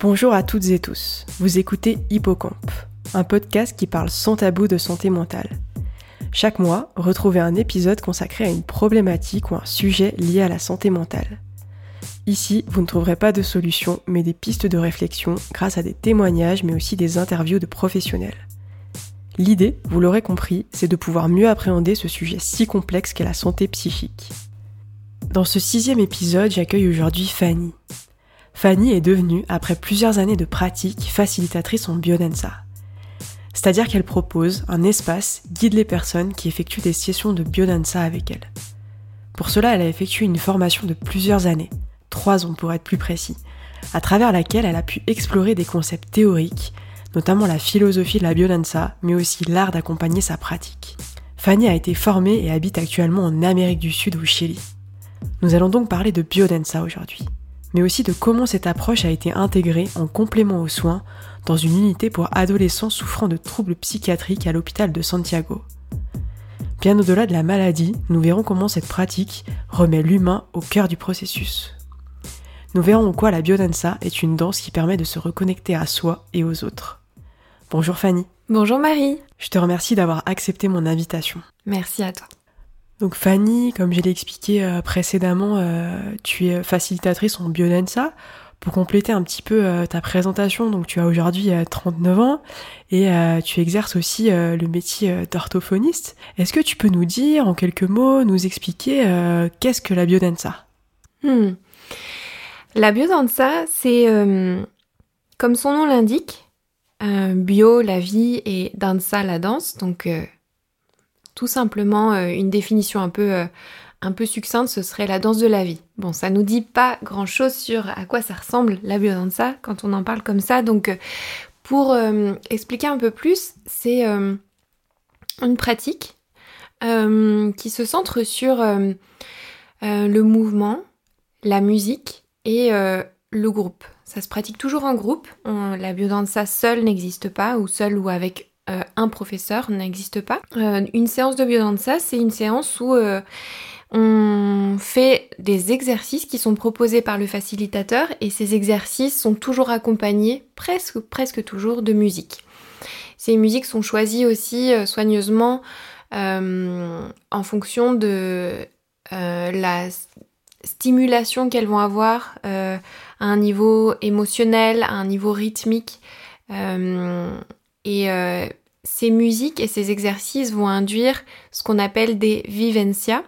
Bonjour à toutes et tous. Vous écoutez Hippocampe, un podcast qui parle sans tabou de santé mentale. Chaque mois, retrouvez un épisode consacré à une problématique ou un sujet lié à la santé mentale. Ici, vous ne trouverez pas de solution, mais des pistes de réflexion grâce à des témoignages, mais aussi des interviews de professionnels. L'idée, vous l'aurez compris, c'est de pouvoir mieux appréhender ce sujet si complexe qu'est la santé psychique. Dans ce sixième épisode, j'accueille aujourd'hui Fanny. Fanny est devenue, après plusieurs années de pratique, facilitatrice en biodanza. C'est-à-dire qu'elle propose un espace, guide les personnes qui effectuent des sessions de biodanza avec elle. Pour cela, elle a effectué une formation de plusieurs années, trois ans pour être plus précis, à travers laquelle elle a pu explorer des concepts théoriques, notamment la philosophie de la biodanza, mais aussi l'art d'accompagner sa pratique. Fanny a été formée et habite actuellement en Amérique du Sud au Chili. Nous allons donc parler de biodanza aujourd'hui mais aussi de comment cette approche a été intégrée en complément aux soins dans une unité pour adolescents souffrant de troubles psychiatriques à l'hôpital de Santiago. Bien au-delà de la maladie, nous verrons comment cette pratique remet l'humain au cœur du processus. Nous verrons en quoi la biodanza est une danse qui permet de se reconnecter à soi et aux autres. Bonjour Fanny. Bonjour Marie. Je te remercie d'avoir accepté mon invitation. Merci à toi. Donc Fanny, comme je l'ai expliqué euh, précédemment, euh, tu es facilitatrice en biodanza. Pour compléter un petit peu euh, ta présentation, donc tu as aujourd'hui 39 ans et tu exerces aussi le métier d'orthophoniste. Est-ce que tu peux nous dire en quelques mots, nous expliquer qu'est-ce que la biodanza hmm. La biodanza, c'est comme son nom l'indique, bio la vie et danza la danse, tout simplement, euh, une définition un peu, euh, un peu succincte, ce serait la danse de la vie. Bon, ça nous dit pas grand chose sur à quoi ça ressemble la biodanza quand on en parle comme ça. Donc, euh, pour expliquer un peu plus, c'est une pratique qui se centre sur le mouvement, la musique et le groupe. Ça se pratique toujours en groupe. la biodanza seule n'existe pas, ou seule ou avec euh, un professeur n'existe pas. Euh, une séance de biodanza, c'est une séance où euh, on fait des exercices qui sont proposés par le facilitateur et ces exercices sont toujours accompagnés, presque, presque toujours, de musique. Ces musiques sont choisies aussi soigneusement en fonction de la stimulation qu'elles vont avoir à un niveau émotionnel, à un niveau rythmique. Et euh, ces musiques et ces exercices vont induire ce qu'on appelle des vivencias.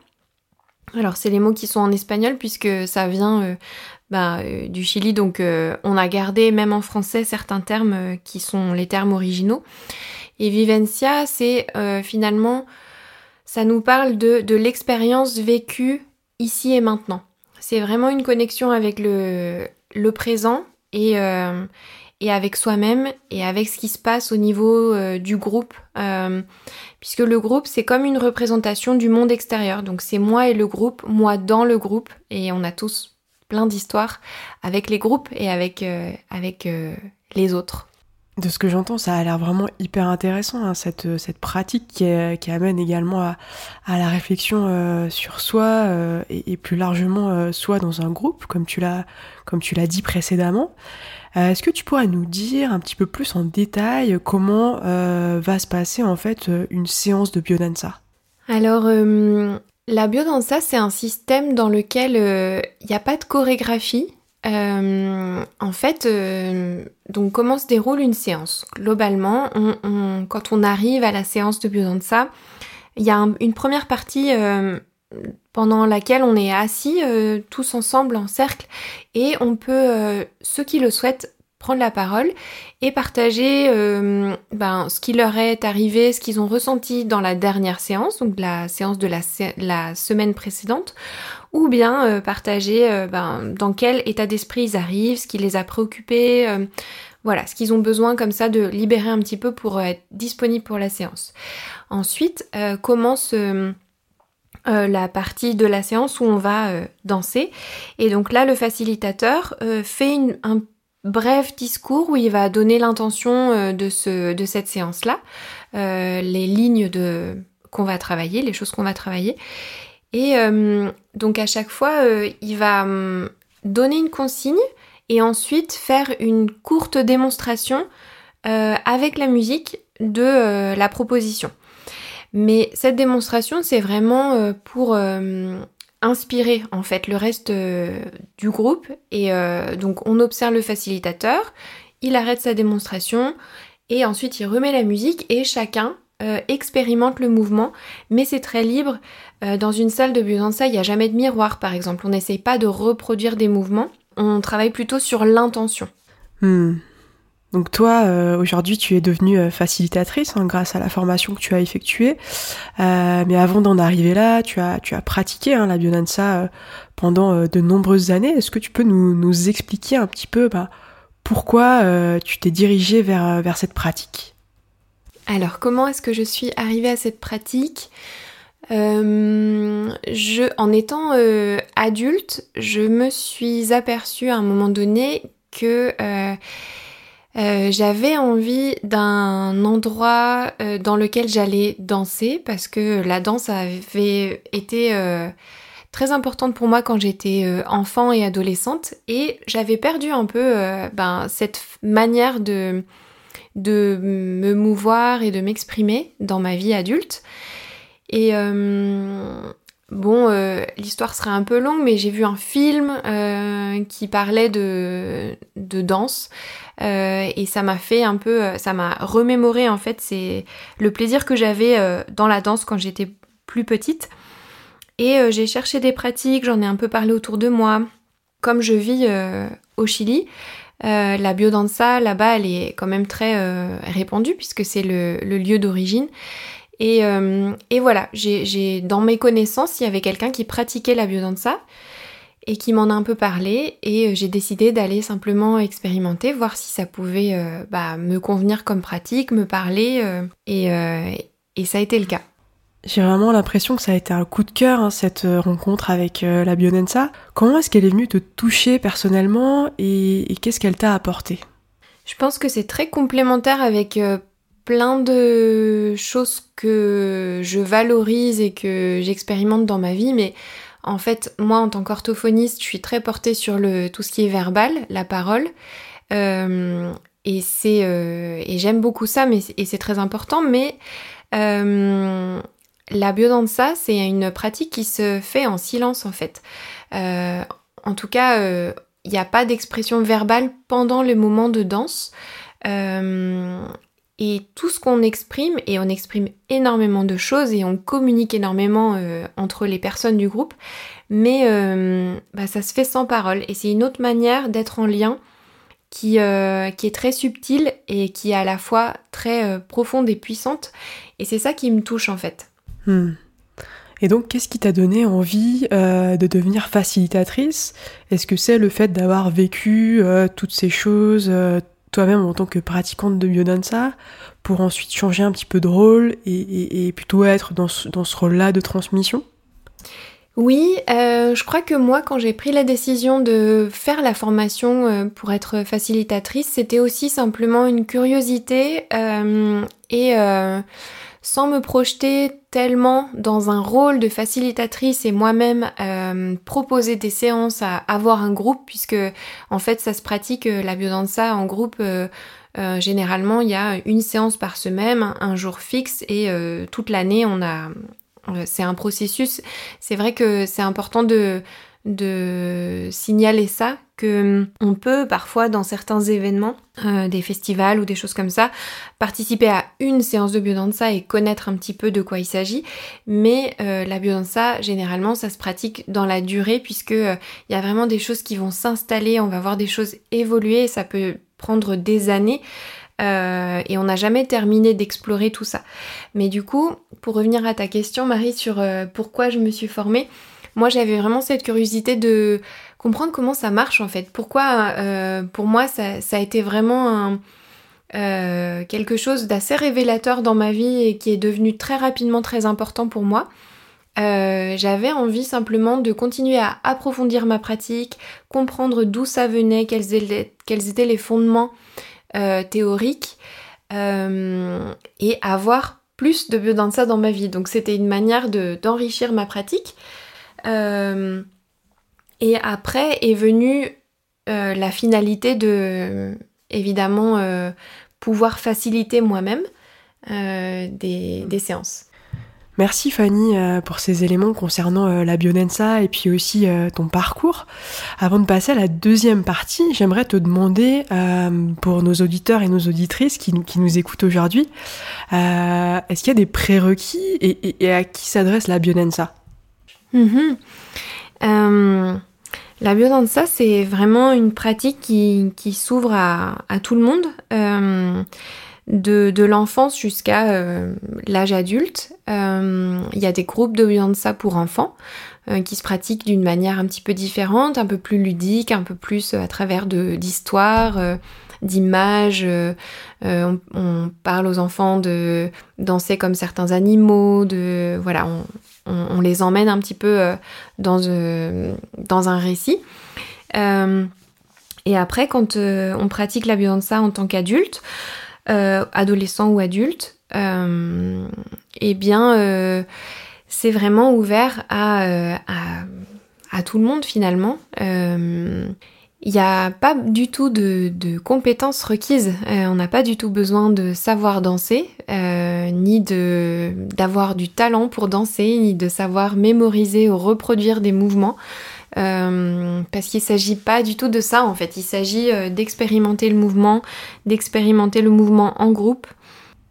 Alors c'est les mots qui sont en espagnol puisque ça vient euh, bah, euh, du Chili, donc on a gardé même en français certains termes qui sont les termes originaux. Et vivencia, c'est finalement, ça nous parle de, l'expérience vécue ici et maintenant. C'est vraiment une connexion avec le, le présent et, et avec soi-même et avec ce qui se passe au niveau euh, du groupe. Euh, puisque le groupe, c'est comme une représentation du monde extérieur. Donc c'est moi et le groupe, moi dans le groupe. Et on a tous plein d'histoires avec les groupes et avec, euh, avec les autres. De ce que j'entends, ça a l'air vraiment hyper intéressant, hein, cette, cette pratique qui, amène également à, la réflexion sur soi et, et, plus largement soi dans un groupe, comme tu l'as comme tu l'as dit précédemment. Euh, est-ce que tu pourrais nous dire un petit peu plus en détail comment euh, va se passer en fait euh, une séance de biodanza? Alors, la biodanza, c'est un système dans lequel il n'y a pas de chorégraphie. en fait, donc comment se déroule une séance? Globalement, quand on arrive à la séance de biodanza, il y a une première partie pendant laquelle on est assis euh, tous ensemble en cercle et on peut, euh, ceux qui le souhaitent, prendre la parole et partager euh, ben, ce qui leur est arrivé, ce qu'ils ont ressenti dans la dernière séance, donc la séance de la, semaine précédente, ou bien partager ben, dans quel état d'esprit ils arrivent, ce qui les a préoccupés, voilà, ce qu'ils ont besoin comme ça de libérer un petit peu pour être disponible pour la séance. Ensuite, commence euh, la partie de la séance où on va euh, danser. Et donc là, le facilitateur euh, fait un bref discours où il va donner l'intention de, ce, de cette séance-là, les lignes de qu'on va travailler, les choses qu'on va travailler. Et donc à chaque fois, il va hum, donner une consigne et ensuite faire une courte démonstration avec la musique de la proposition. Mais cette démonstration, c'est vraiment pour inspirer en fait le reste du groupe et donc on observe le facilitateur, il arrête sa démonstration et ensuite il remet la musique et chacun euh, expérimente le mouvement, mais c'est très libre. Euh, dans une salle de biodanza, il n'y a jamais de miroir par exemple. On n'essaye pas de reproduire des mouvements, on travaille plutôt sur l'intention. Hmm. Donc toi, euh, aujourd'hui, tu es devenue facilitatrice hein, grâce à la formation que tu as effectuée. mais avant d'en arriver là, tu as, pratiqué hein, la biodanza pendant de nombreuses années. Est-ce que tu peux nous, expliquer un petit peu bah, pourquoi euh, tu t'es dirigée vers, euh, cette pratique? Alors, comment est-ce que je suis arrivée à cette pratique? Euh, je, en étant adulte, je me suis aperçue à un moment donné que j'avais envie d'un endroit dans lequel j'allais danser parce que la danse avait été très importante pour moi quand j'étais euh, enfant et adolescente et j'avais perdu un peu euh, ben, cette manière de, de me mouvoir et de m'exprimer dans ma vie adulte. Et euh, bon, l'histoire serait un peu longue, mais j'ai vu un film qui parlait de, de danse et ça m'a fait un peu, ça m'a remémoré en fait, c'est le plaisir que j'avais dans la danse quand j'étais plus petite. Et euh, j'ai cherché des pratiques, j'en ai un peu parlé autour de moi. Comme je vis euh, au Chili, euh, la biodanza là-bas, elle est quand même très répandue puisque c'est le, lieu d'origine. Et, et, voilà, j'ai dans mes connaissances, il y avait quelqu'un qui pratiquait la biodanza et qui m'en a un peu parlé et j'ai décidé d'aller simplement expérimenter, voir si ça pouvait bah, me convenir comme pratique, me parler et, et ça a été le cas. J'ai vraiment l'impression que ça a été un coup de cœur, hein, cette euh, rencontre avec euh, la Bionensa. Comment est-ce qu'elle est venue te toucher personnellement et, qu'est-ce qu'elle t'a apporté? Je pense que c'est très complémentaire avec euh, plein de choses que je valorise et que j'expérimente dans ma vie, mais en fait, moi, en tant qu'orthophoniste, je suis très portée sur le, tout ce qui est verbal, la parole. et c'est et j'aime beaucoup ça, mais et c'est très important, mais la biodanza, c'est une pratique qui se fait en silence en fait. Euh, en tout cas, il euh, n'y a pas d'expression verbale pendant le moment de danse. Euh, et tout ce qu'on exprime, et on exprime énormément de choses et on communique énormément entre les personnes du groupe, mais bah, ça se fait sans parole. Et c'est une autre manière d'être en lien qui, qui, est très subtile et qui est à la fois très profonde et puissante. Et c'est ça qui me touche en fait. Hmm. Et donc, qu'est-ce qui t'a donné envie euh, de devenir facilitatrice? Est-ce que c'est le fait d'avoir vécu euh, toutes ces choses euh, toi-même en tant que pratiquante de biodanza pour ensuite changer un petit peu de rôle et, plutôt être dans ce, dans ce rôle-là de transmission? Oui, je crois que moi, quand j'ai pris la décision de faire la formation pour être facilitatrice, c'était aussi simplement une curiosité et sans me projeter tellement dans un rôle de facilitatrice et moi-même euh, proposer des séances à avoir un groupe puisque en fait ça se pratique euh, la biodanza en groupe euh, généralement il y a une séance par semaine un jour fixe et toute l'année on a c'est un processus. C'est vrai que c'est important de de signaler ça que hum, on peut parfois dans certains événements, euh, des festivals ou des choses comme ça, participer à une séance de biodanza et connaître un petit peu de quoi il s'agit. Mais euh, la biodanza, généralement, ça se pratique dans la durée puisque euh, il y a vraiment des choses qui vont s'installer, on va voir des choses évoluer, ça peut prendre des années. et on n'a jamais terminé d'explorer tout ça. Mais du coup, pour revenir à ta question, Marie, sur pourquoi je me suis formée, moi j'avais vraiment cette curiosité de comprendre comment ça marche en fait. Pourquoi euh, pour moi ça, a été vraiment euh, quelque chose d'assez révélateur dans ma vie et qui est devenu très rapidement très important pour moi. Euh, j'avais envie simplement de continuer à approfondir ma pratique, comprendre d'où ça venait, quels étaient, les fondements théoriques et avoir plus de biodanza dans ma vie. Donc c'était une manière d'enrichir ma pratique. Euh, et après est venue la finalité de, évidemment, pouvoir faciliter moi-même des séances. Merci Fanny euh, pour ces éléments concernant euh, la Bionensa et puis aussi euh, ton parcours. Avant de passer à la deuxième partie, j'aimerais te demander pour nos auditeurs et nos auditrices qui, nous écoutent aujourd'hui, est-ce qu'il y a des prérequis et, à qui s'adresse la Bionensa mm-hmm. La Bionensa, c'est vraiment une pratique qui, s'ouvre à, tout le monde de, l'enfance jusqu'à euh, l'âge adulte. Euh, il y a des groupes de ça pour enfants euh, qui se pratiquent d'une manière un petit peu différente, un peu plus ludique, un peu plus à travers d'histoires, d'images. On, parle aux enfants de danser comme certains animaux, de voilà, les emmène un petit peu dans, dans un récit. et après, quand on pratique la ça en tant qu'adulte, euh, adolescent ou adulte, euh, eh bien, euh, c'est vraiment ouvert à, tout le monde finalement. Il n'y a pas du tout de, compétences requises. on n'a pas du tout besoin de savoir danser, ni de d'avoir du talent pour danser, ni de savoir mémoriser ou reproduire des mouvements. Euh, parce qu'il ne s'agit pas du tout de ça en fait, il s'agit euh, d'expérimenter le mouvement, d'expérimenter le mouvement en groupe.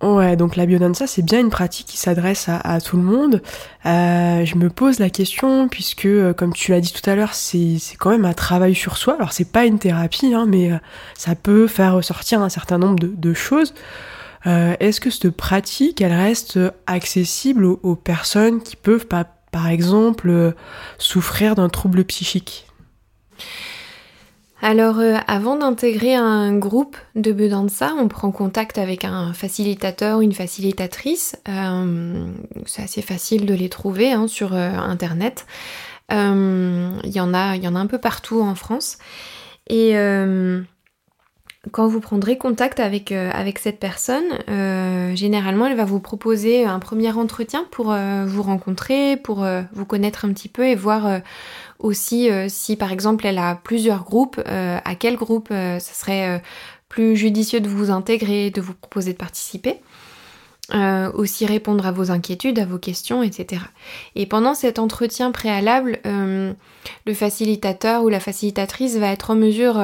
Ouais, donc la biodanza, c'est bien une pratique qui s'adresse à, tout le monde. Euh, je me pose la question, puisque, comme tu l'as dit tout à l'heure, c'est quand même un travail sur soi. Alors, c'est pas une thérapie, hein, mais ça peut faire ressortir un certain nombre de, choses. Est-ce que cette pratique, elle reste accessible aux, aux personnes qui peuvent pas par exemple, euh, souffrir d'un trouble psychique? Alors, euh, avant d'intégrer un groupe de Bedanza, on prend contact avec un facilitateur ou une facilitatrice. Euh, c'est assez facile de les trouver hein, sur Internet. Il y, en a, y en a un peu partout en France. Et quand vous prendrez contact avec, euh, avec cette personne, euh, généralement elle va vous proposer un premier entretien pour euh, vous rencontrer, pour vous connaître un petit peu et voir aussi si par exemple elle a plusieurs groupes, à quel groupe ça serait plus judicieux de vous intégrer, de vous proposer de participer. aussi répondre à vos inquiétudes, à vos questions, etc. Et pendant cet entretien préalable, le facilitateur ou la facilitatrice va être en mesure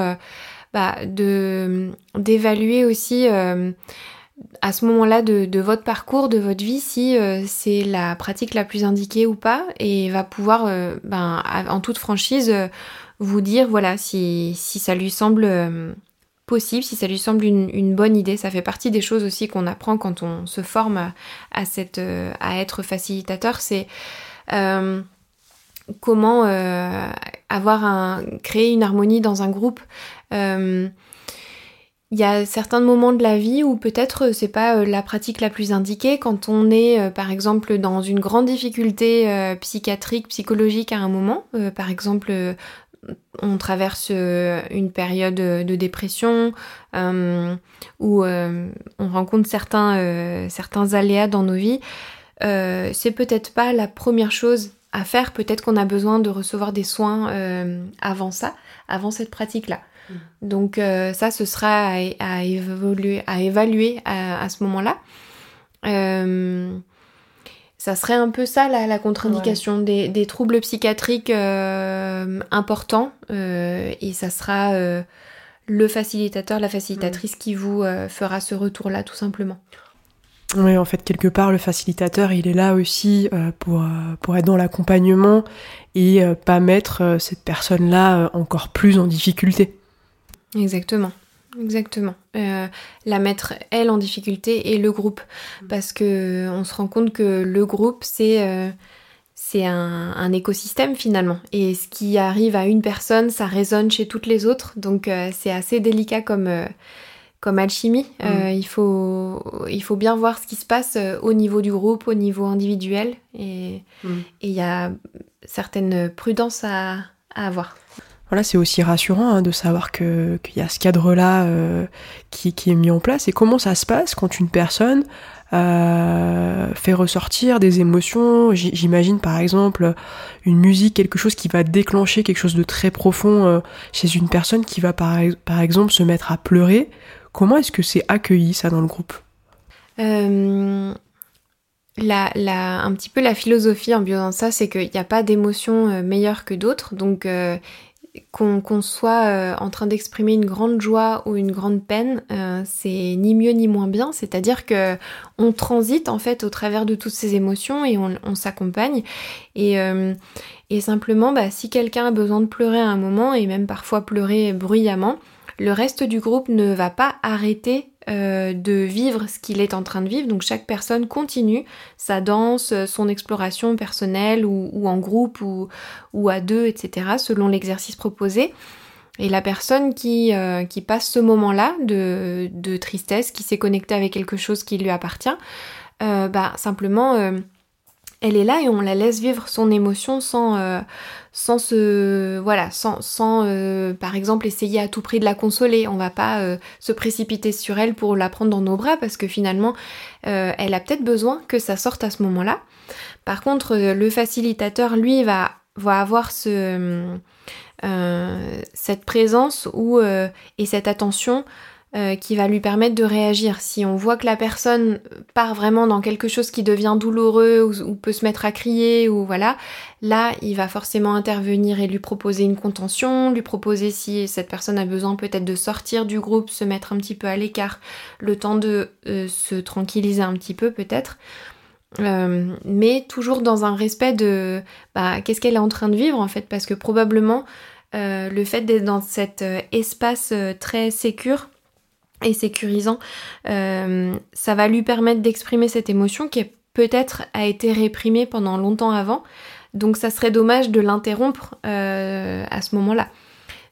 bah, de d'évaluer aussi euh, à ce moment-là de, votre parcours, de votre vie, si euh, c'est la pratique la plus indiquée ou pas, et va pouvoir, euh, ben, en toute franchise, vous dire voilà si, si ça lui semble possible, si ça lui semble une, bonne idée. Ça fait partie des choses aussi qu'on apprend quand on se forme à, cette, à être facilitateur, c'est comment avoir un, créer une harmonie dans un groupe. Euh, il y a certains moments de la vie où peut-être euh, c'est pas euh, la pratique la plus indiquée quand on est par exemple dans une grande difficulté psychiatrique, psychologique à un moment. par exemple, on traverse une période de dépression où on rencontre certains, certains aléas dans nos vies. c'est peut-être pas la première chose à faire. Peut-être qu'on a besoin de recevoir des soins avant ça, avant cette pratique-là. Donc euh, ça, ce sera à, évoluer, à évaluer à, ce moment-là. Euh, ça serait un peu ça la, contre-indication des, troubles psychiatriques euh, importants et ça sera le facilitateur, la facilitatrice qui vous fera ce retour-là tout simplement. Oui, en fait, quelque part, le facilitateur, il est là aussi pour, pour être dans l'accompagnement et pas mettre cette personne-là encore plus en difficulté. Exactement. Exactement. Euh, la mettre elle en difficulté et le groupe parce que on se rend compte que le groupe c'est euh, c'est un, écosystème finalement et ce qui arrive à une personne ça résonne chez toutes les autres donc euh, c'est assez délicat comme comme alchimie. Mm. il faut il faut bien voir ce qui se passe au niveau du groupe, au niveau individuel et mm. il y a certaines prudences à, à avoir voilà, c'est aussi rassurant hein, de savoir qu'il y a ce cadre-là euh, qui, est mis en place. Et comment ça se passe quand une personne euh, fait ressortir des émotions? J'imagine par exemple une musique, quelque chose qui va déclencher quelque chose de très profond euh, chez une personne qui va par, par exemple se mettre à pleurer. Comment est-ce que c'est accueilli ça dans le groupe? Euh, un petit peu la philosophie en ça, c'est qu'il n'y a pas d'émotion euh, meilleure que d'autres. Donc, euh, qu'on soit en train d'exprimer une grande joie ou une grande peine, c'est ni mieux ni moins bien. C'est-à-dire que on transite en fait au travers de toutes ces émotions et on, s'accompagne. Et, et, simplement, bah, si quelqu'un a besoin de pleurer à un moment et même parfois pleurer bruyamment, le reste du groupe ne va pas arrêter euh, de vivre ce qu'il est en train de vivre. Donc chaque personne continue sa danse, son exploration personnelle ou, en groupe ou, à deux, etc. selon l'exercice proposé. Et la personne qui, euh, qui passe ce moment-là de, tristesse, qui s'est connectée avec quelque chose qui lui appartient, euh, bah, simplement elle est là et on la laisse vivre son émotion sans, euh, se, voilà, sans, euh, par exemple essayer à tout prix de la consoler. On va pas euh, se précipiter sur elle pour la prendre dans nos bras parce que finalement, elle a peut-être besoin que ça sorte à ce moment-là. Par contre, le facilitateur, lui, va, va avoir ce, cette présence et cette attention euh, qui va lui permettre de réagir. Si on voit que la personne part vraiment dans quelque chose qui devient douloureux ou, peut se mettre à crier ou voilà, là il va forcément intervenir et lui proposer une contention, lui proposer si cette personne a besoin peut-être de sortir du groupe, se mettre un petit peu à l'écart, le temps de euh, se tranquilliser un petit peu peut-être. Euh, mais toujours dans un respect de bah, qu'est-ce qu'elle est en train de vivre en fait parce que probablement le fait d'être dans cet espace très sécure et sécurisant, euh, ça va lui permettre d'exprimer cette émotion qui peut-être a été réprimée pendant longtemps avant. Donc ça serait dommage de l'interrompre euh, à ce moment-là.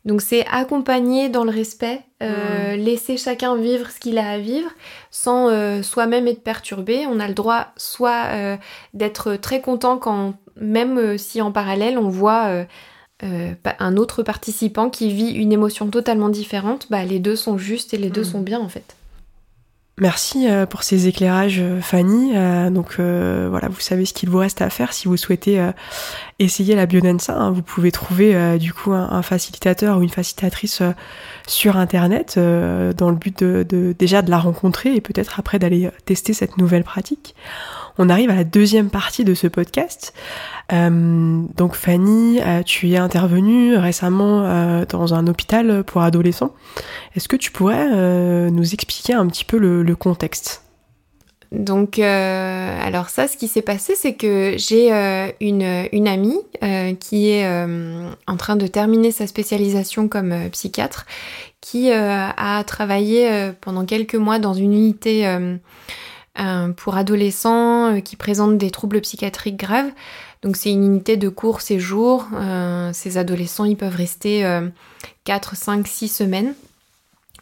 Donc c'est accompagner dans le respect, euh, mmh. laisser chacun vivre ce qu'il a à vivre sans soi-même être perturbé. On a le droit soit d'être très content quand même si en parallèle on voit euh, un autre participant qui vit une émotion totalement différente, bah, les deux sont justes et les deux hmm. sont bien en fait. Merci euh, pour ces éclairages, euh, Fanny. donc voilà, vous savez ce qu'il vous reste à faire si vous souhaitez essayer la biodensa. Hein. Vous pouvez trouver du coup un, facilitateur ou une facilitatrice sur internet dans le but de, déjà de la rencontrer et peut-être après d'aller tester cette nouvelle pratique. On arrive à la deuxième partie de ce podcast. Euh, donc Fanny, euh, tu es intervenue récemment euh, dans un hôpital pour adolescents. Est-ce que tu pourrais nous expliquer un petit peu le, contexte? Donc, alors ça, ce qui s'est passé, c'est que j'ai une, une, amie qui est en train de terminer sa spécialisation comme psychiatre, qui a travaillé pendant quelques mois dans une unité pour adolescents qui présentent des troubles psychiatriques graves. Donc c'est une unité de court séjour. Euh, ces adolescents, ils peuvent rester 4, 5, 6 semaines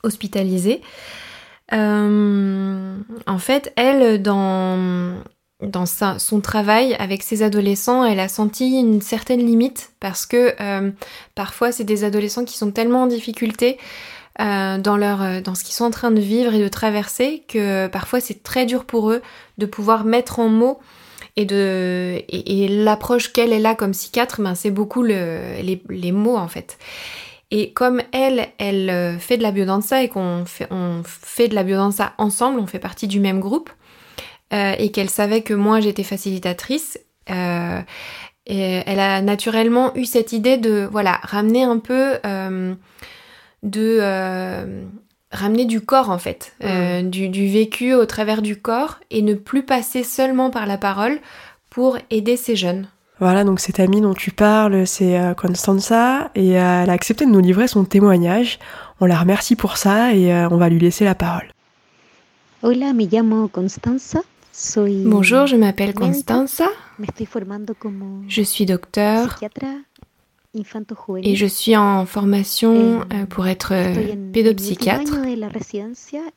hospitalisés. Euh, en fait, elle, dans, dans son travail avec ses adolescents, elle a senti une certaine limite parce que euh, parfois c'est des adolescents qui sont tellement en difficulté dans, leur, dans ce qu'ils sont en train de vivre et de traverser que parfois c'est très dur pour eux de pouvoir mettre en mots et de et, l'approche qu'elle est là comme psychiatre, ben c'est beaucoup le, les, les, mots en fait. Et comme elle, elle euh, fait de la biodanza et qu'on fait, on fait de la biodanza ensemble, on fait partie du même groupe, euh, et qu'elle savait que moi j'étais facilitatrice, euh, et elle a naturellement eu cette idée de voilà ramener un peu euh, de euh, ramener du corps en fait, euh, mm. du, vécu au travers du corps et ne plus passer seulement par la parole pour aider ces jeunes. Voilà, donc cette amie dont tu parles, c'est euh, Constanza, et elle a accepté de nous livrer son témoignage. On la remercie pour ça et on va lui laisser la parole. Hola, me llamo Constanza. Bonjour, je m'appelle Constanza. Je suis docteur et je suis en formation euh, pour être euh, pédopsychiatre.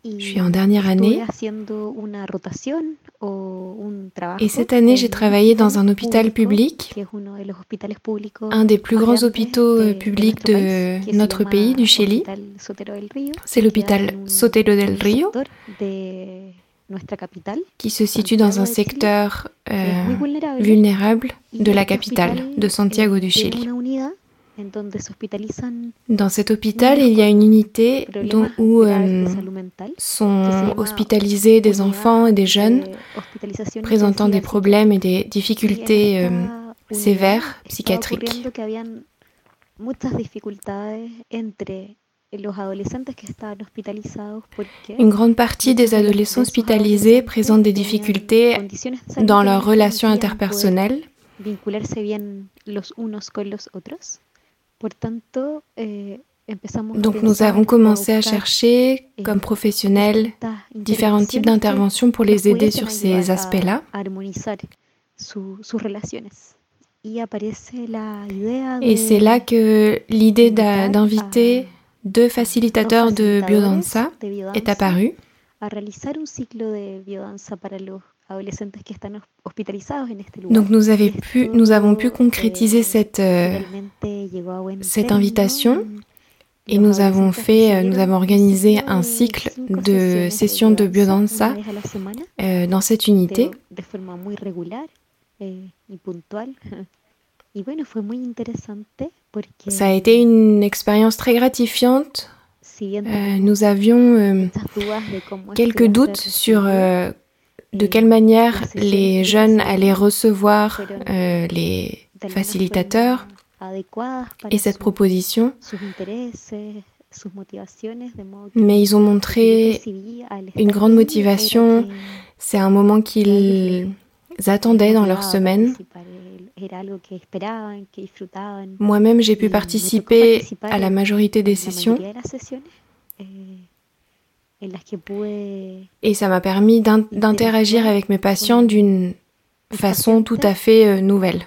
Je suis en dernière année. Et cette année, j'ai travaillé dans un hôpital public, un des plus grands hôpitaux euh, publics de notre pays, du Chili. C'est l'hôpital Sotero del Rio. qui se situe dans un secteur euh, vulnérable de la capitale, de Santiago du Chili. Dans cet hôpital, il y a une unité dont, où euh, sont hospitalisés des enfants et des jeunes présentant des problèmes et des difficultés euh, sévères psychiatriques. Une grande partie des adolescents hospitalisés présentent des difficultés dans leurs relations interpersonnelles. Eh, Donc nous avons commencé à chercher, eh, comme professionnels, différents types d'interventions pour les aider sur ces aspects-là. Et c'est là que l'idée d'inviter deux facilitateurs de biodanza est apparue. Donc nous, pu, nous, avons pu concrétiser cette, euh, cette invitation et nous avons fait, euh, nous avons organisé un cycle de sessions de biodanza euh, dans cette unité. Ça a été une expérience très gratifiante. Euh, nous avions euh, quelques doutes sur de quelle manière les jeunes allaient recevoir les facilitateurs et cette proposition. Mais ils ont montré une grande motivation. C'est un moment qu'ils attendaient dans leur semaine. Moi-même, j'ai pu participer à la majorité des sessions et ça m'a permis d'interagir avec mes patients d'une façon tout à fait euh, nouvelle.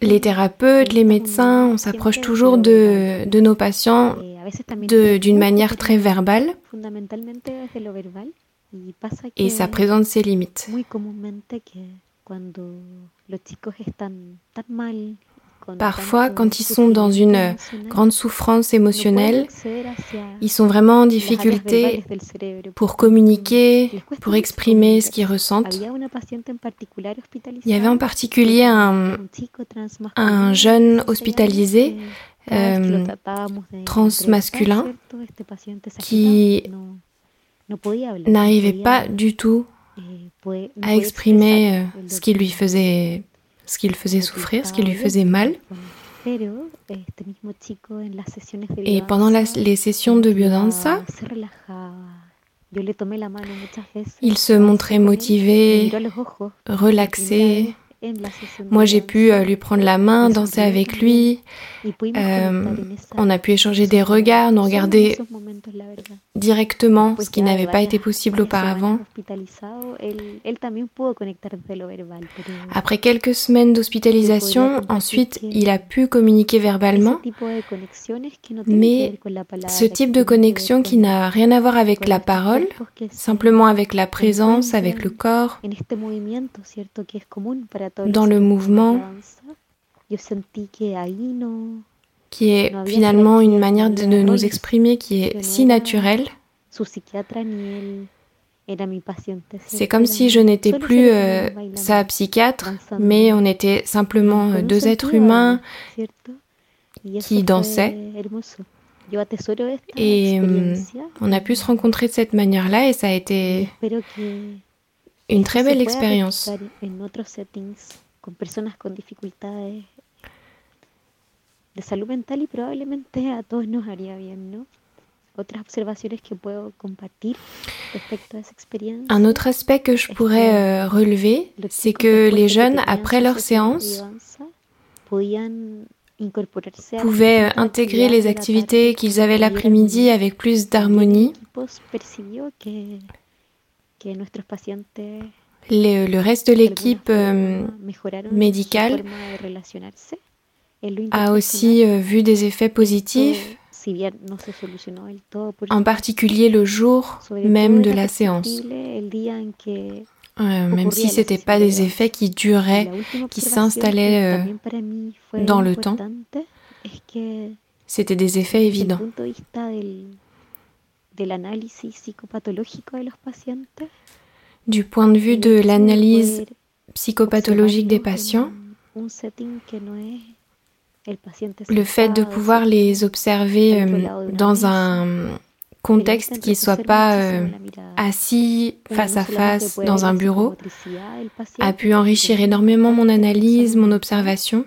Les thérapeutes, les médecins, on s'approche toujours de, de, nos patients eh, d'une manière très verbale. Et ça présente ses limites. Parfois, quand ils sont dans une grande souffrance émotionnelle, ils sont vraiment en difficulté pour communiquer, pour exprimer ce qu'ils ressentent. Il y avait en particulier un, un jeune hospitalisé euh, transmasculin qui n'arrivait pas du tout eh, à exprimer euh, ce qui lui faisait, ce qui le faisait souffrir, ce qui lui faisait mal. Et pendant les sessions de biodanza, il se montrait motivé, relaxé, moi, j'ai pu euh, lui prendre la main, danser avec lui. Euh, on a pu échanger des regards, nous regarder directement, ce qui n'avait pas été possible auparavant. Après quelques semaines d'hospitalisation, ensuite, il a pu communiquer verbalement, mais ce type de connexion qui n'a rien à voir avec la parole, simplement avec la présence, avec le corps, dans le mouvement qui est finalement une manière de nous exprimer qui est si naturelle. C'est comme si je n'étais plus euh, sa psychiatre, mais on était simplement euh, deux êtres humains qui dansaient. Et euh, on a pu se rencontrer de cette manière-là et ça a été une très belle expérience. De salud mental y probablemente a todos nos haría bien, ¿no? Otras observaciones que puedo compartir respecto a esa experiencia. Un autre aspect que je pourrais euh, relever, c'est que les jeunes, après leur séance, pouvaient euh, intégrer les activités qu'ils avaient l'après-midi avec plus d'harmonie le, reste de l'équipe euh, médicale a aussi euh, vu des effets positifs, en particulier le jour même de la séance. Euh, même si ce n'étaient pas des effets qui duraient, qui s'installaient dans le temps, c'était des effets évidents. Du point de vue de l'analyse psychopathologique des patients, le fait de pouvoir les observer euh, dans un contexte qui ne soit pas euh, assis face à face dans un bureau a pu enrichir énormément mon analyse, mon observation.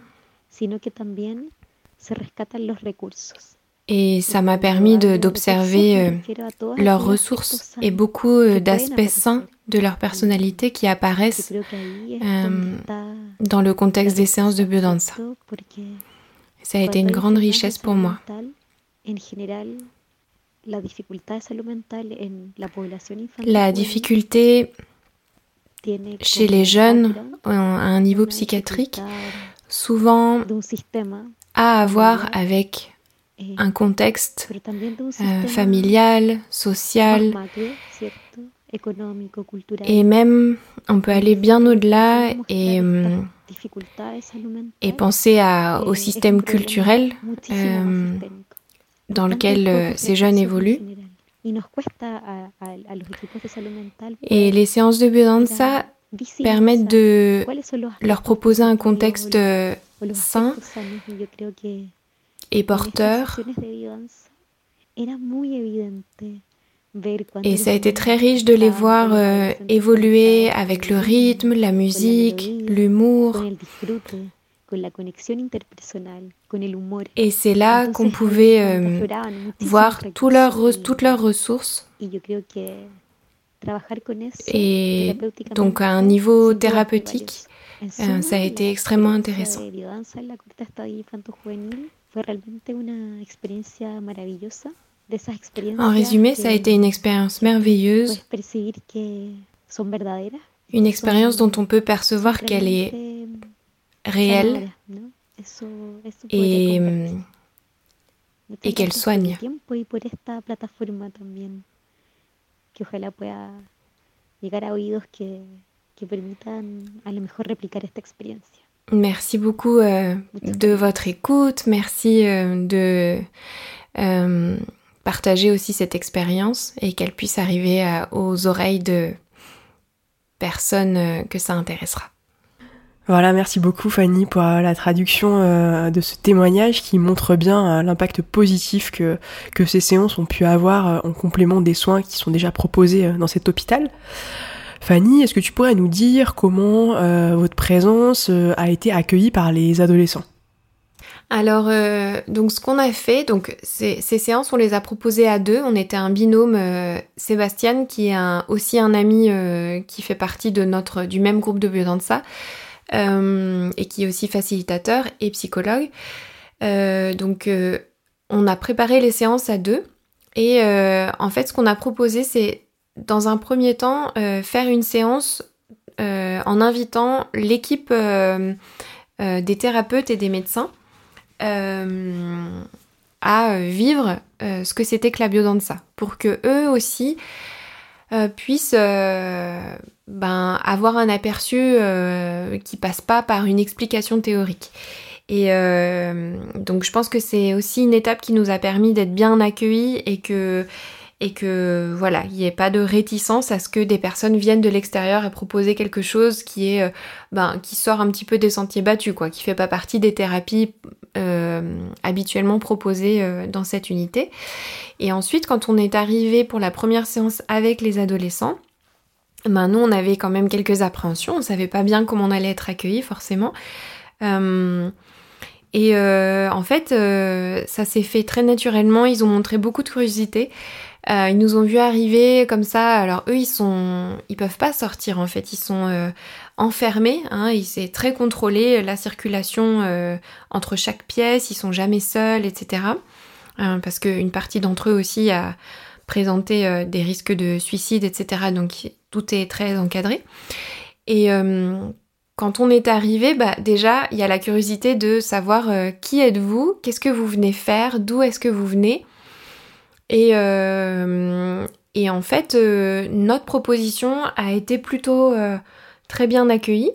Et ça m'a permis d'observer euh, leurs ressources et beaucoup d'aspects sains de leur personnalité qui apparaissent dans le contexte des séances de biodanza. Ça a été une grande richesse pour moi. La difficulté chez les jeunes à un niveau psychiatrique, souvent a à voir avec un contexte euh, familial, social, et même on peut aller bien au-delà et et penser à, au système culturel euh, dans lequel euh, ces jeunes évoluent. Et les séances de biodanza permettent de leur proposer un contexte euh, sain et porteur. Et ça a été très riche de les voir euh, évoluer avec le rythme, la musique, l'humour. Et c'est là qu'on pouvait euh, voir toutes leurs ressources. Et donc à un niveau thérapeutique, euh, ça a été extrêmement intéressant. En résumé, ça a été une expérience merveilleuse, une expérience dont on peut percevoir qu'elle est réelle et, et qu'elle soigne. Merci beaucoup euh, de votre écoute, merci euh, de euh, partager aussi cette expérience et qu'elle puisse arriver aux oreilles de personnes euh, que ça intéressera. Voilà, merci beaucoup Fanny pour euh, la traduction euh, de ce témoignage qui montre bien l'impact positif que ces séances ont pu avoir en complément des soins qui sont déjà proposés dans cet hôpital. Fanny, est-ce que tu pourrais nous dire comment votre présence a été accueillie par les adolescents? Alors, euh, donc ce qu'on a fait, donc ces, séances, on les a proposées à deux. On était un binôme, euh, Sébastien, qui est aussi un ami euh, qui fait partie de notre du même groupe de biodanza et qui est aussi facilitateur et psychologue. donc, on a préparé les séances à deux. Et en fait, ce qu'on a proposé, c'est dans un premier temps faire une séance en invitant l'équipe des thérapeutes et des médecins euh, à vivre euh, ce que c'était que la biodanza, pour que eux aussi euh, puissent ben, avoir un aperçu qui passe pas par une explication théorique. Et donc je pense que c'est aussi une étape qui nous a permis d'être bien accueillis et que et que voilà, il n'y ait pas de réticence à ce que des personnes viennent de l'extérieur et proposer quelque chose qui est ben qui sort un petit peu des sentiers battus quoi, qui fait pas partie des thérapies euh, habituellement proposé euh, dans cette unité. Et ensuite, quand on est arrivé pour la première séance avec les adolescents, ben nous on avait quand même quelques appréhensions, on savait pas bien comment on allait être accueillis forcément. Euh, et en fait, ça s'est fait très naturellement. Ils ont montré beaucoup de curiosité. Ils nous ont vu arriver comme ça. Alors eux, ils sont, ils peuvent pas sortir en fait. Ils sont enfermés. Hein, c'est très contrôlé la circulation euh, entre chaque pièce. Ils sont jamais seuls, etc. Euh, parce qu'une partie d'entre eux aussi a présenté euh, des risques de suicide, etc. Donc tout est très encadré. Et quand on est arrivé, bah déjà il y a la curiosité de savoir qui êtes-vous, qu'est-ce que vous venez faire, d'où est-ce que vous venez? Et, et en fait, notre proposition a été plutôt très bien accueillis.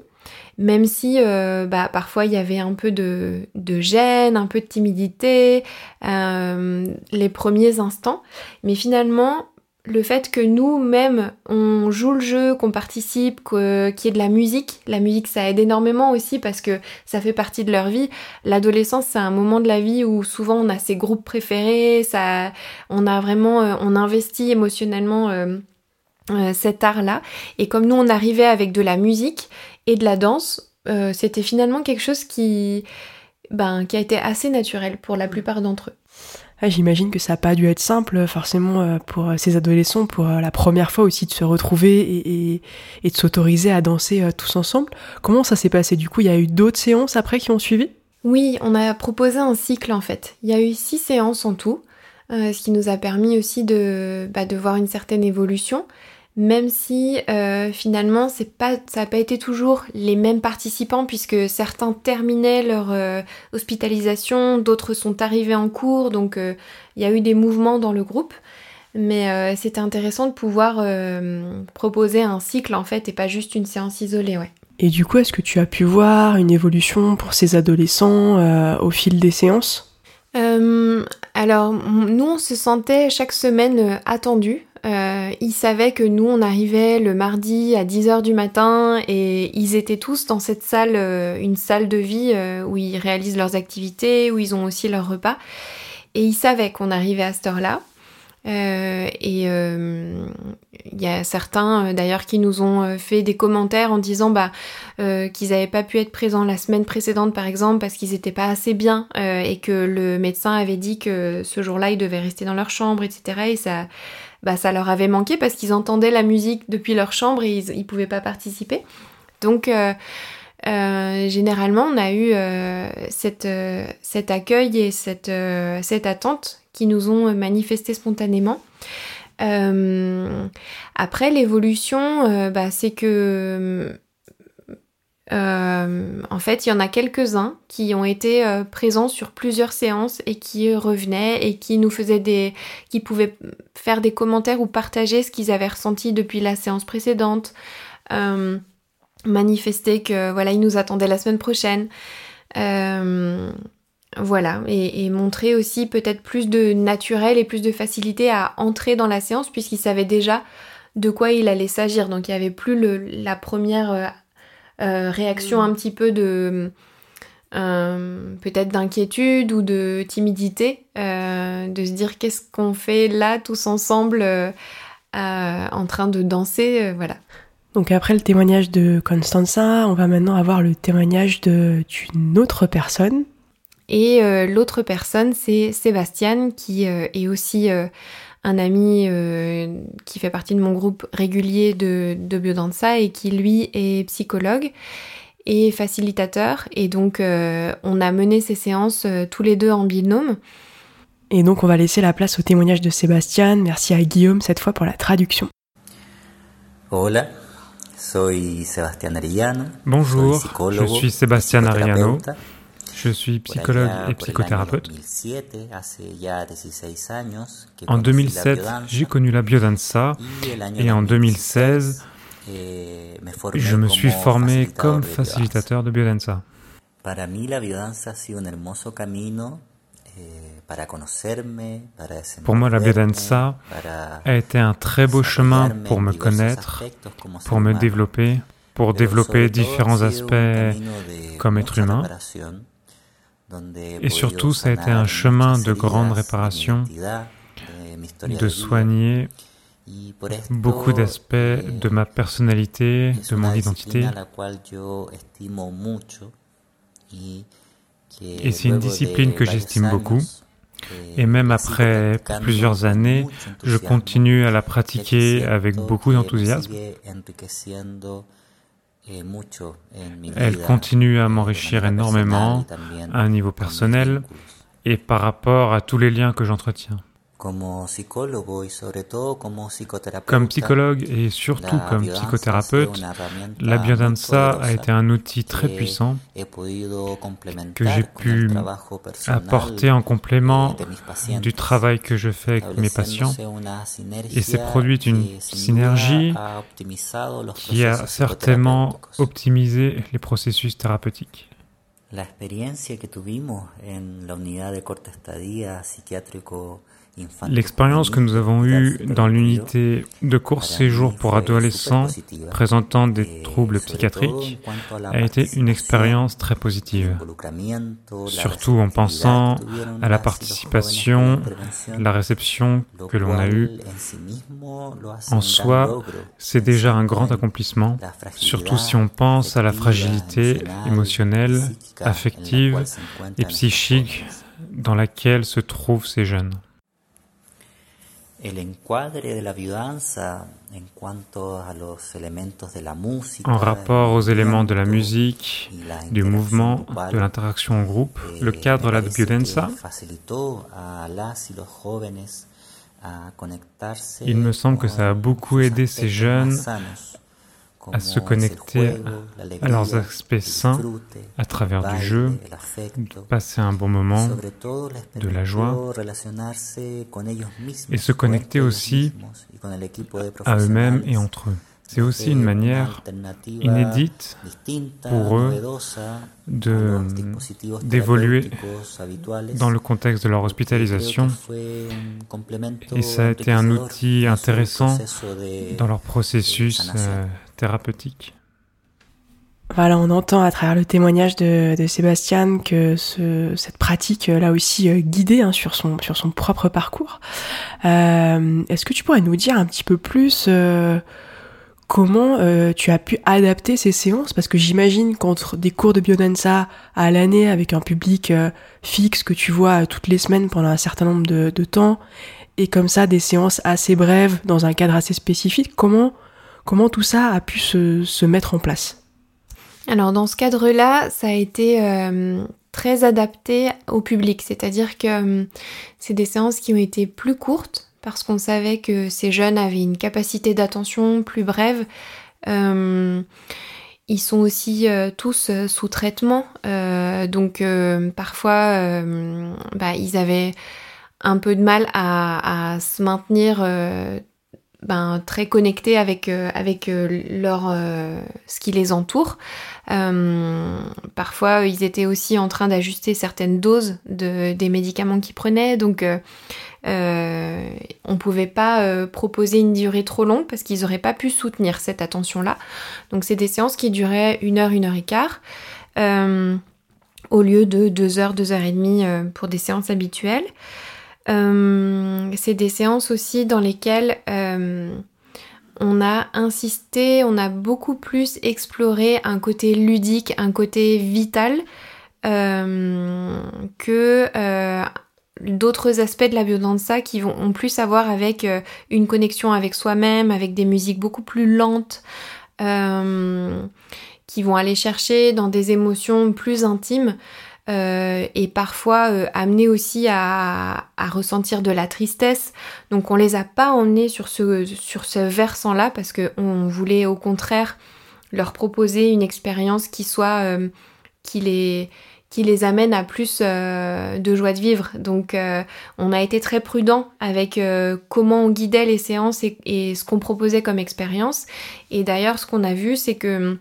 même si euh, bah, parfois il y avait un peu de, de gêne, un peu de timidité, euh, les premiers instants. Mais finalement, le fait que nous-mêmes, on joue le jeu, qu'on participe, qu'il y ait de la musique, la musique ça aide énormément aussi parce que ça fait partie de leur vie. L'adolescence c'est un moment de la vie où souvent on a ses groupes préférés, ça, on a vraiment, euh, on investit émotionnellement euh, euh, cet art-là. Et comme nous on arrivait avec de la musique et de la danse, c'était finalement quelque chose qui, ben, qui a été assez naturel pour la plupart d'entre eux. Ah, j'imagine que ça n'a pas dû être simple forcément euh, pour euh, ces adolescents, pour euh, la première fois aussi de se retrouver et, de s'autoriser à danser tous ensemble. Comment ça s'est passé? Du coup Il y a eu d'autres séances après qui ont suivi? Oui, on a proposé un cycle en fait. Il y a eu six séances en tout, ce qui nous a permis aussi de, bah, de voir une certaine évolution même si euh, finalement c'est pas, ça n'a pas été toujours les mêmes participants puisque certains terminaient leur euh, hospitalisation, d'autres sont arrivés en cours, donc euh, il y a eu des mouvements dans le groupe. Mais c'était intéressant de pouvoir proposer un cycle en fait et pas juste une séance isolée, ouais. Et du coup, est-ce que tu as pu voir une évolution pour ces adolescents au fil des séances? Alors, nous, on se sentait chaque semaine attendus euh, ils savaient que nous, on arrivait le mardi à 10h du matin et ils étaient tous dans cette salle, euh, une salle de vie euh, où ils réalisent leurs activités, où ils ont aussi leur repas. Et ils savaient qu'on arrivait à cette heure-là. et il y a certains d'ailleurs qui nous ont fait des commentaires en disant bah, qu'ils n'avaient pas pu être présents la semaine précédente par exemple parce qu'ils n'étaient pas assez bien et que le médecin avait dit que ce jour-là ils devaient rester dans leur chambre, etc. Et ça, bah, ça leur avait manqué parce qu'ils entendaient la musique depuis leur chambre et ils ne pouvaient pas participer. Donc, euh, euh, généralement, on a eu euh, cette, cet accueil et cette, cette attente qui nous ont manifesté spontanément. après, l'évolution, bah, c'est que euh, en fait, il y en a quelques-uns qui ont été euh, présents sur plusieurs séances et qui revenaient et qui nous faisaient des, qui pouvaient faire des commentaires ou partager ce qu'ils avaient ressenti depuis la séance précédente, euh, manifester que voilà, ils nous attendaient la semaine prochaine, voilà, et, montrer aussi peut-être plus de naturel et plus de facilité à entrer dans la séance puisqu'ils savaient déjà de quoi il allait s'agir. Donc il n'y avait plus le, la première réaction mm. un petit peu de euh, peut-être d'inquiétude ou de timidité, euh, de se dire qu'est-ce qu'on fait là tous ensemble en train de danser, voilà. Donc après le témoignage de Constanza, on va maintenant avoir le témoignage d'une autre personne. Et l'autre personne, c'est Sébastien, qui est aussi un ami euh, qui fait partie de mon groupe régulier de, de biodanza et qui lui est psychologue et facilitateur. Et donc euh, on a mené ces séances euh, tous les deux en binôme. Et donc on va laisser la place au témoignage de Sébastien. Merci à Guillaume cette fois pour la traduction. Hola, soy Sebastián Arellano. Bonjour, je suis Sébastien Arellano. Je suis psychologue et psychothérapeute. En 2007, j'ai connu la biodanza et en 2016, eh, je me suis formé comme facilitateur de biodanza. Pour moi, la biodanza a été un très beau chemin pour me connaître, pour me développer, pour développer différents aspects comme être humain. Et surtout, ça a été un chemin de grande réparation, de soigner beaucoup d'aspects de ma personnalité, de mon identité. Et c'est une discipline que j'estime beaucoup. Et même après plusieurs années, je continue à la pratiquer avec beaucoup d'enthousiasme. Elle continue à m'enrichir énormément à un niveau personnel et par rapport à tous les liens que j'entretiens. Comme psychologue et surtout comme psychothérapeute, la biodanza a été un outil très puissant que j'ai pu apporter en complément du travail que je fais avec mes patients. Et c'est produit une synergie qui a certainement optimisé les processus thérapeutiques. La experiencia que tuvimos en la unidad de corta estadía psiquiátrico L'expérience que nous avons eue dans l'unité de court séjour pour adolescents présentant des troubles psychiatriques a été une expérience très positive, surtout en pensant à la participation, la réception que l'on a eue. En soi, c'est déjà un grand accomplissement, surtout si on pense à la fragilité émotionnelle, affective et psychique dans laquelle se trouvent ces jeunes. En rapport aux éléments de la musique, du mouvement, de l'interaction en groupe, le cadre de la biodanza, il me semble que ça a beaucoup aidé ces jeunes à se connecter à leurs aspects sains à travers du jeu, de passer un bon moment, de la joie, et se connecter aussi à eux-mêmes et entre eux. C'est aussi une manière inédite pour eux d'évoluer dans le contexte de leur hospitalisation. Et ça a été un outil intéressant dans leur processus thérapeutique. Voilà, on entend à travers le témoignage de, Sébastien que cette pratique l'a aussi euh, guidé hein, sur, son, sur son propre parcours. Euh, est-ce que tu pourrais nous dire un petit peu plus comment euh, tu as pu adapter ces séances? Parce que j'imagine qu'entre des cours de biodanza à l'année avec un public euh, fixe que tu vois toutes les semaines pendant un certain nombre de, temps, et comme ça des séances assez brèves dans un cadre assez spécifique, comment, comment tout ça a pu se, mettre en place Alors dans ce cadre-là, ça a été euh, très adapté au public, c'est-à-dire que c'est des séances qui ont été plus courtes parce qu'on savait que ces jeunes avaient une capacité d'attention plus brève. Euh, ils sont aussi euh, tous euh, sous traitement, donc parfois bah, ils avaient un peu de mal à, se maintenir ben, très connectés avec, avec leur, ce qui les entoure. parfois, ils étaient aussi en train d'ajuster certaines doses de, des médicaments qu'ils prenaient, donc euh, on pouvait pas euh, proposer une durée trop longue parce qu'ils n'auraient pas pu soutenir cette attention-là. Donc c'est des séances qui duraient une heure, une heure et quart, euh, au lieu de deux heures, deux heures et demie euh, pour des séances habituelles. C'est des séances aussi dans lesquelles on a insisté, on a beaucoup plus exploré un côté ludique, un côté vital que d'autres aspects de la biodanza qui vont en plus avoir avec euh, une connexion avec soi-même, avec des musiques beaucoup plus lentes, euh, qui vont aller chercher dans des émotions plus intimes euh, et parfois amener aussi à, ressentir de la tristesse. Donc on les a pas emmenés sur ce, sur ce versant-là parce qu'on voulait au contraire leur proposer une expérience qui soit qui les qui les amène à plus euh, de joie de vivre. Donc euh, on a été très prudent avec euh, comment on guidait les séances et, ce qu'on proposait comme expérience. Et d'ailleurs ce qu'on a vu c'est que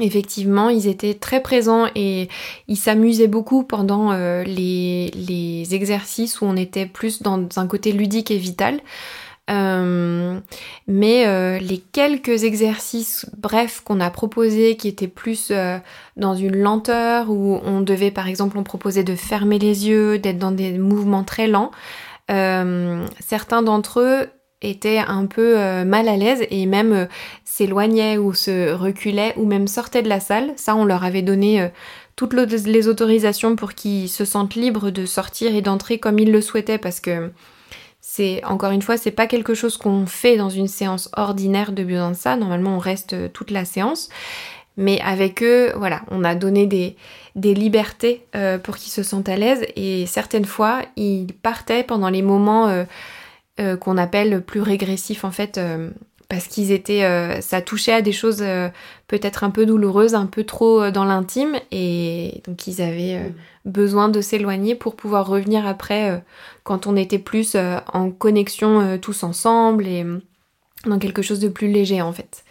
effectivement ils étaient très présents et ils s'amusaient beaucoup pendant les, les exercices où on était plus dans un côté ludique et vital. Euh, mais euh, les quelques exercices brefs qu'on a proposés qui étaient plus euh, dans une lenteur où on devait par exemple on proposait de fermer les yeux, d'être dans des mouvements très lents, certains d'entre eux étaient un peu mal à l'aise et même s'éloignaient ou se reculaient ou même sortaient de la salle. Ça on leur avait donné toutes les autorisations pour qu'ils se sentent libres de sortir et d'entrer comme ils le souhaitaient parce que c'est encore une fois, c'est pas quelque chose qu'on fait dans une séance ordinaire de biodanza. Normalement, on reste toute la séance. Mais avec eux, voilà, on a donné des, libertés euh, pour qu'ils se sentent à l'aise et certaines fois, ils partaient pendant les moments euh, euh, qu'on appelle plus régressifs en fait, parce qu'ils étaient, ça touchait à des choses peut-être un peu douloureuses, un peu trop dans l'intime et donc ils avaient mm. besoin de s'éloigner pour pouvoir revenir après quand on était plus en connexion tous ensemble et dans quelque chose de plus léger en fait.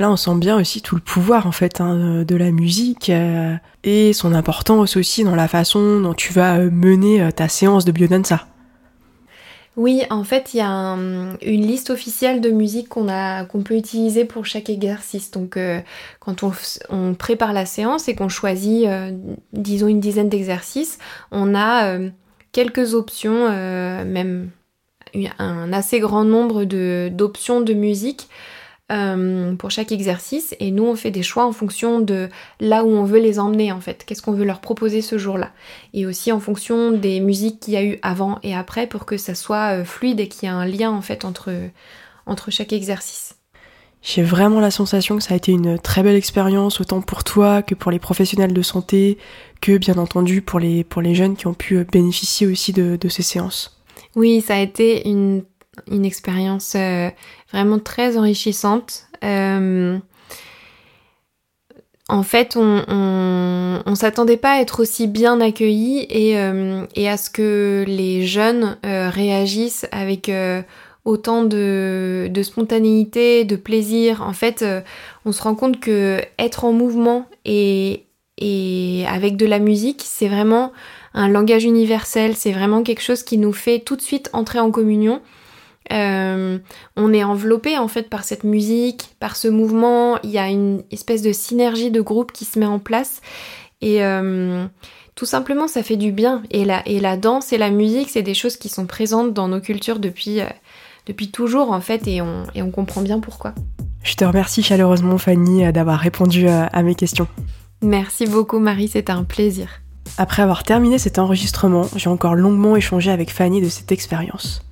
Là, on sent bien aussi tout le pouvoir en fait hein, de la musique euh, et son importance aussi dans la façon dont tu vas euh, mener euh, ta séance de biodanza. Oui, en fait, il y a une liste officielle de musique qu'on peut utiliser pour chaque exercice. Donc, quand on, prépare la séance et qu'on choisit, disons, une dizaine d'exercices, on a quelques options, même un assez grand nombre d'options de musique euh, pour chaque exercice et nous on fait des choix en fonction de là où on veut les emmener en fait, qu'est-ce qu'on veut leur proposer ce jour-là et aussi en fonction des musiques qu'il y a eu avant et après pour que ça soit euh, fluide et qu'il y ait un lien en fait entre, entre chaque exercice. J'ai vraiment la sensation que ça a été une très belle expérience, autant pour toi que pour les professionnels de santé, que bien entendu pour les, pour les jeunes qui ont pu bénéficier aussi de, de ces séances. Oui, ça a été une une expérience euh, vraiment très enrichissante. Euh, en fait, on, s'attendait pas à être aussi bien accueillis et, euh, à ce que les jeunes réagissent avec autant de, spontanéité, de plaisir. En fait, on se rend compte que être en mouvement et avec de la musique, c'est vraiment un langage universel. C'est vraiment quelque chose qui nous fait tout de suite entrer en communion. Euh, on est enveloppé en fait par cette musique, par ce mouvement. Il y a une espèce de synergie de groupe qui se met en place et euh, tout simplement ça fait du bien. Et la, et la danse et la musique, c'est des choses qui sont présentes dans nos cultures depuis, euh, depuis toujours en fait et on, et on comprend bien pourquoi. Je te remercie chaleureusement Fanny d'avoir répondu à mes questions. Merci beaucoup Marie, c'était un plaisir. Après avoir terminé cet enregistrement, j'ai encore longuement échangé avec Fanny de cette expérience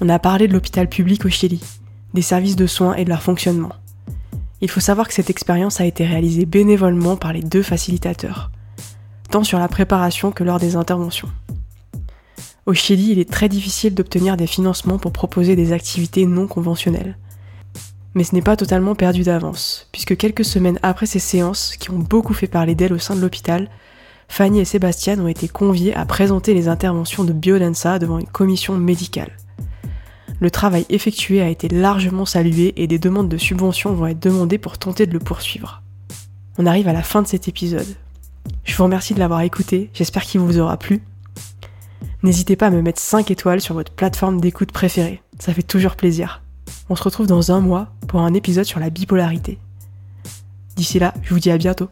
on a parlé de l'hôpital public au Chili, des services de soins et de leur fonctionnement. Il faut savoir que cette expérience a été réalisée bénévolement par les deux facilitateurs, tant sur la préparation que lors des interventions. Au Chili, il est très difficile d'obtenir des financements pour proposer des activités non conventionnelles. Mais ce n'est pas totalement perdu d'avance, puisque quelques semaines après ces séances, qui ont beaucoup fait parler d'elles au sein de l'hôpital, Fanny et Sébastien ont été conviés à présenter les interventions de biodanza devant une commission médicale le travail effectué a été largement salué et des demandes de subventions vont être demandées pour tenter de le poursuivre. On arrive à la fin de cet épisode. Je vous remercie de l'avoir écouté, j'espère qu'il vous aura plu. N'hésitez pas à me mettre 5 étoiles sur votre plateforme d'écoute préférée, ça fait toujours plaisir. On se retrouve dans un mois pour un épisode sur la bipolarité. D'ici là, je vous dis à bientôt.